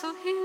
zu Hilfe.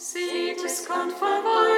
Sieht, es kommt vorbei.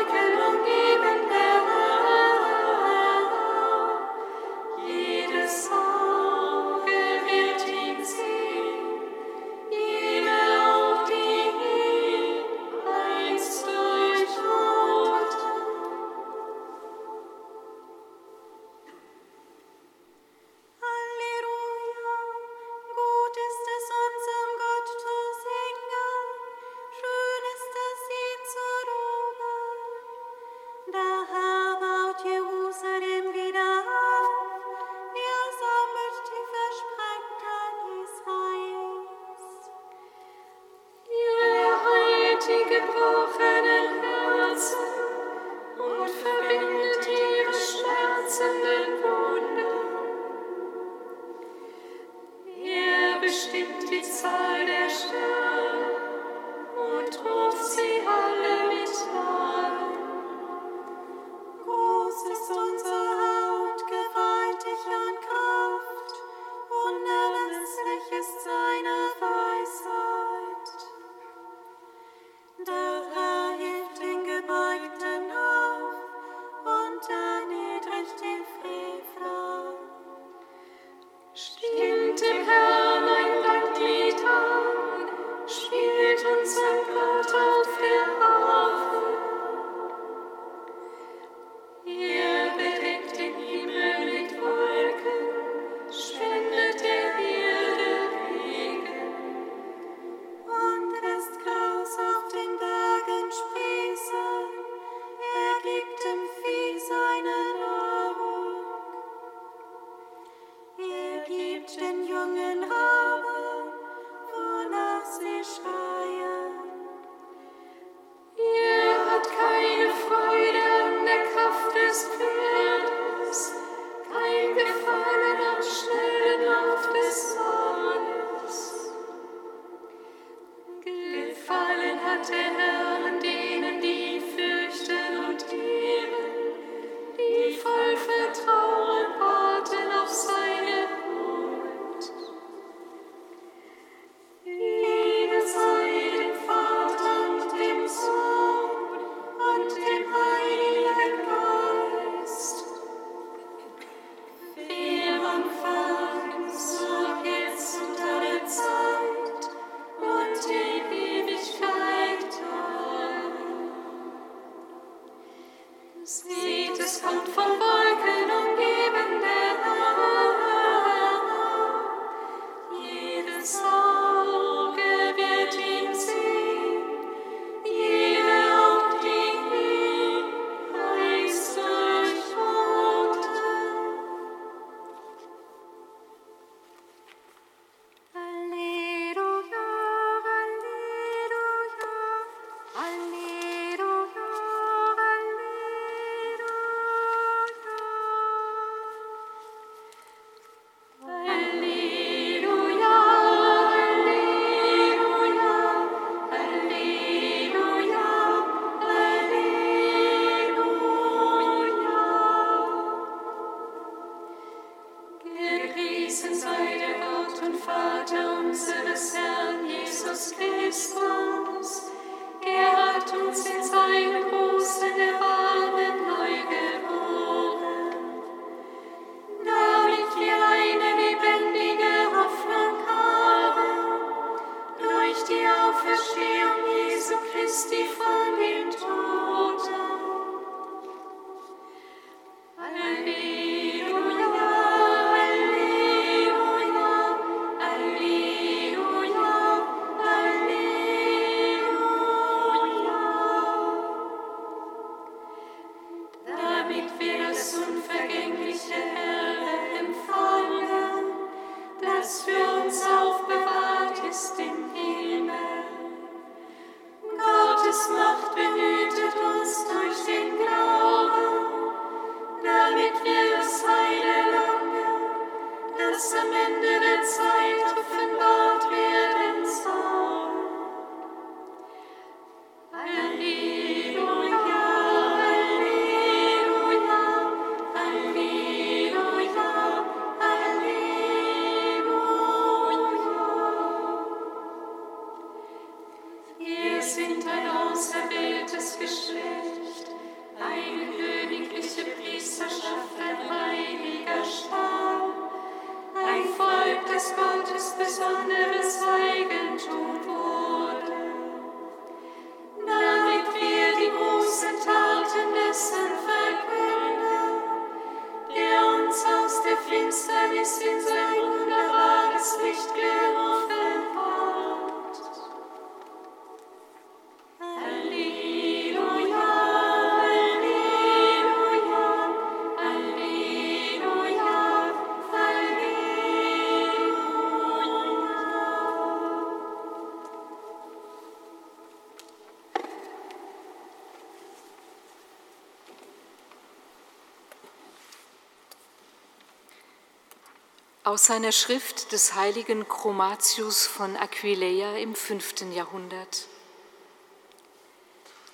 Aus seiner Schrift des heiligen Chromatius von Aquileia im fünften Jahrhundert.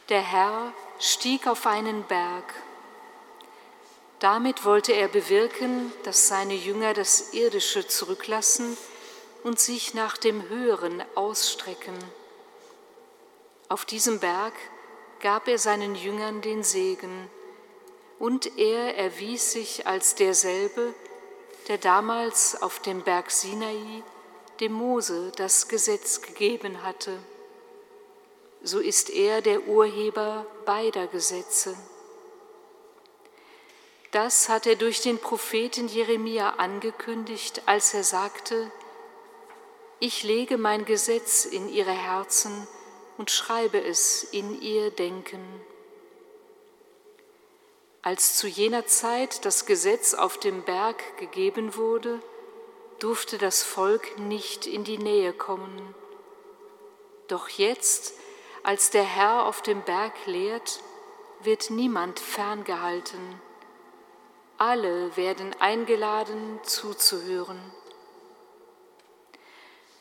Der Herr stieg auf einen Berg. Damit wollte er bewirken, dass seine Jünger das Irdische zurücklassen und sich nach dem Höheren ausstrecken. Auf diesem Berg gab er seinen Jüngern den Segen, und er erwies sich als derselbe, der damals auf dem Berg Sinai dem Mose das Gesetz gegeben hatte. So ist er der Urheber beider Gesetze. Das hat er durch den Propheten Jeremia angekündigt, als er sagte, ich lege mein Gesetz in ihre Herzen und schreibe es in ihr Denken. Als zu jener Zeit das Gesetz auf dem Berg gegeben wurde, durfte das Volk nicht in die Nähe kommen. Doch jetzt, als der Herr auf dem Berg lehrt, wird niemand ferngehalten. Alle werden eingeladen zuzuhören.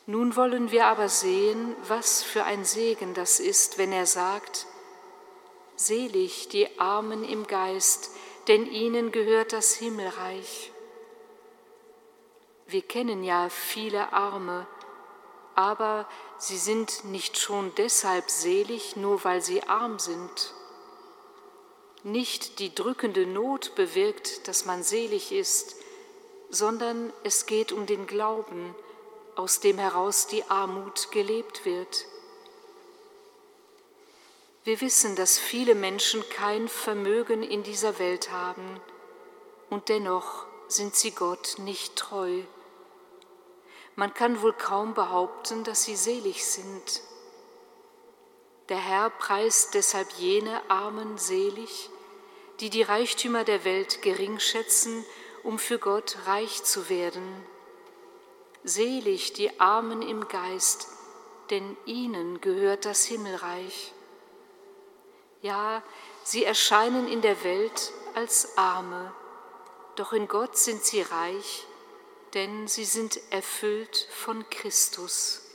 Nun wollen wir aber sehen, was für ein Segen das ist, wenn er sagt, Selig die Armen im Geist, denn ihnen gehört das Himmelreich. Wir kennen ja viele Arme, aber sie sind nicht schon deshalb selig, nur weil sie arm sind. Nicht die drückende Not bewirkt, dass man selig ist, sondern es geht um den Glauben, aus dem heraus die Armut gelebt wird. Wir wissen, dass viele Menschen kein Vermögen in dieser Welt haben und dennoch sind sie Gott nicht treu. Man kann wohl kaum behaupten, dass sie selig sind. Der Herr preist deshalb jene Armen selig, die die Reichtümer der Welt gering schätzen, um für Gott reich zu werden. Selig die Armen im Geist, denn ihnen gehört das Himmelreich. Ja, sie erscheinen in der Welt als Arme, doch in Gott sind sie reich, denn sie sind erfüllt von Christus.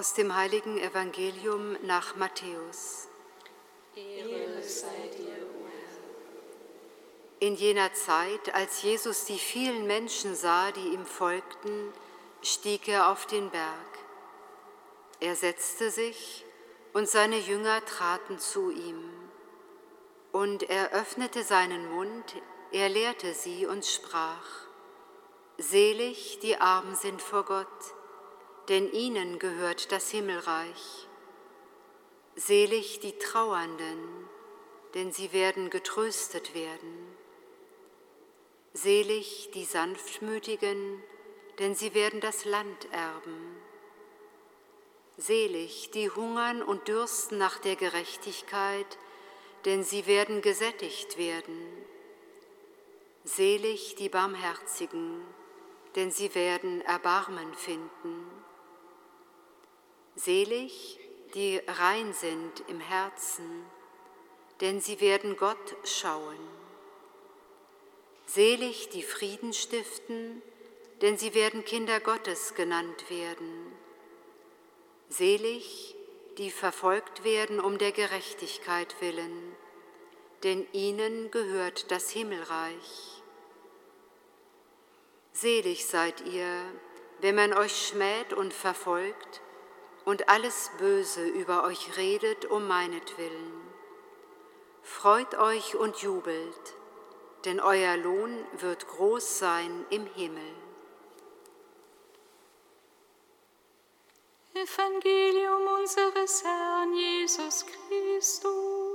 Aus dem heiligen Evangelium nach Matthäus. Ehre sei dir, o In jener Zeit, als Jesus die vielen Menschen sah, die ihm folgten, stieg er auf den Berg. Er setzte sich und seine Jünger traten zu ihm. Und er öffnete seinen Mund, er lehrte sie und sprach, Selig die Armen sind vor Gott, denn ihnen gehört das Himmelreich. Selig die Trauernden, denn sie werden getröstet werden. Selig die Sanftmütigen, denn sie werden das Land erben. Selig die hungern und dürsten nach der Gerechtigkeit, denn sie werden gesättigt werden. Selig die Barmherzigen, denn sie werden Erbarmen finden. Selig die rein sind im Herzen, denn sie werden Gott schauen. Selig die Frieden stiften, denn sie werden Kinder Gottes genannt werden. Selig die verfolgt werden um der Gerechtigkeit willen, denn ihnen gehört das Himmelreich. Selig seid ihr, wenn man euch schmäht und verfolgt und alles Böse über euch redet um meinetwillen. Freut euch und jubelt, denn euer Lohn wird groß sein im Himmel. Evangelium unseres Herrn Jesus Christus.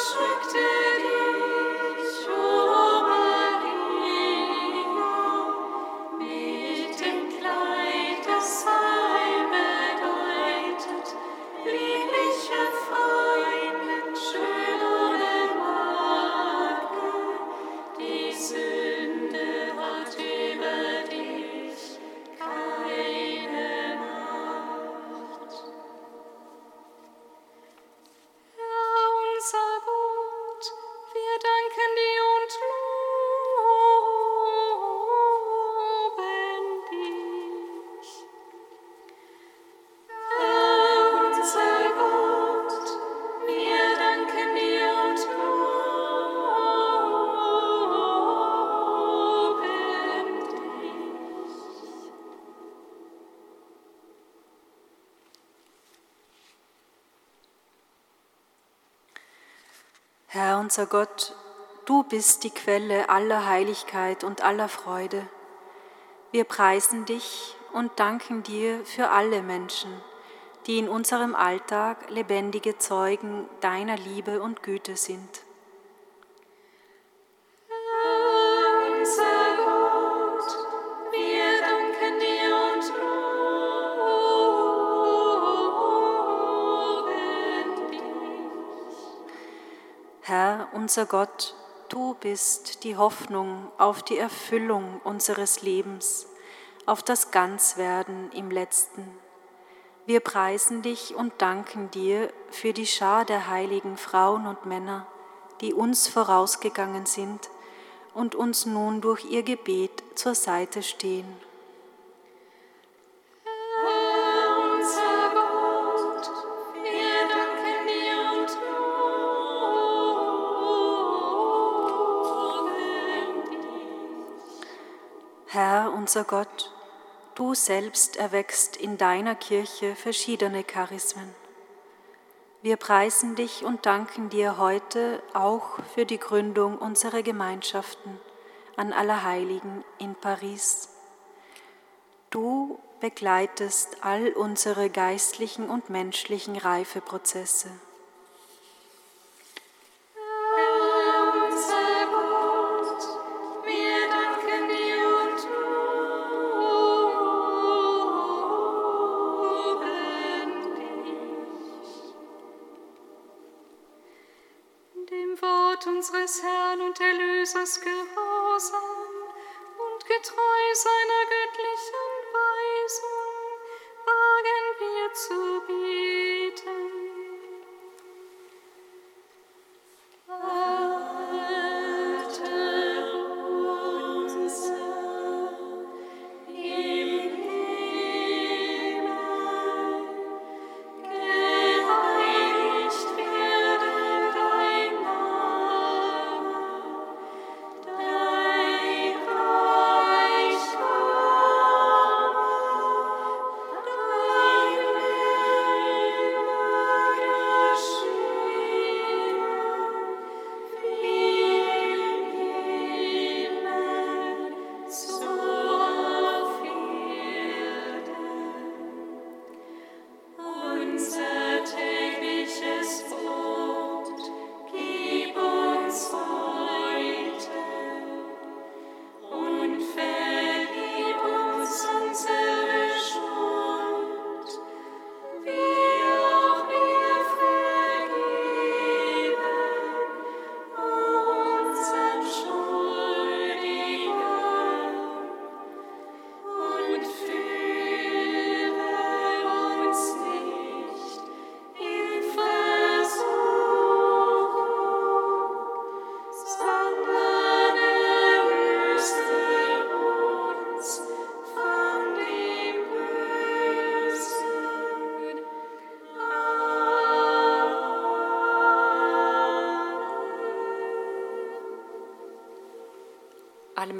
Restricted. Unser Gott, du bist die Quelle aller Heiligkeit und aller Freude. Wir preisen dich und danken dir für alle Menschen, die in unserem Alltag lebendige Zeugen deiner Liebe und Güte sind. Herr, unser Gott, du bist die Hoffnung auf die Erfüllung unseres Lebens, auf das Ganzwerden im letzten. Wir preisen dich und danken dir für die Schar der heiligen Frauen und Männer, die uns vorausgegangen sind und uns nun durch ihr Gebet zur Seite stehen. Herr unser Gott, du selbst erweckst in deiner Kirche verschiedene Charismen. Wir preisen dich und danken dir heute auch für die Gründung unserer Gemeinschaften an Allerheiligen in Paris. Du begleitest all unsere geistlichen und menschlichen Reifeprozesse.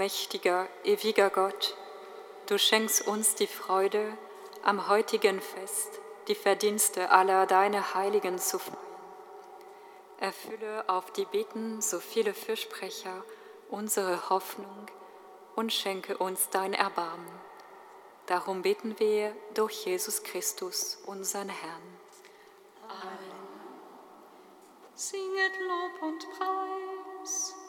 Allmächtiger, ewiger Gott, du schenkst uns die Freude, am heutigen Fest die Verdienste aller deiner Heiligen zu feiern. Erfülle auf die Bitten so viele Fürsprecher unsere Hoffnung und schenke uns dein Erbarmen. Darum bitten wir durch Jesus Christus, unseren Herrn. Amen. Singet Lob und Preis.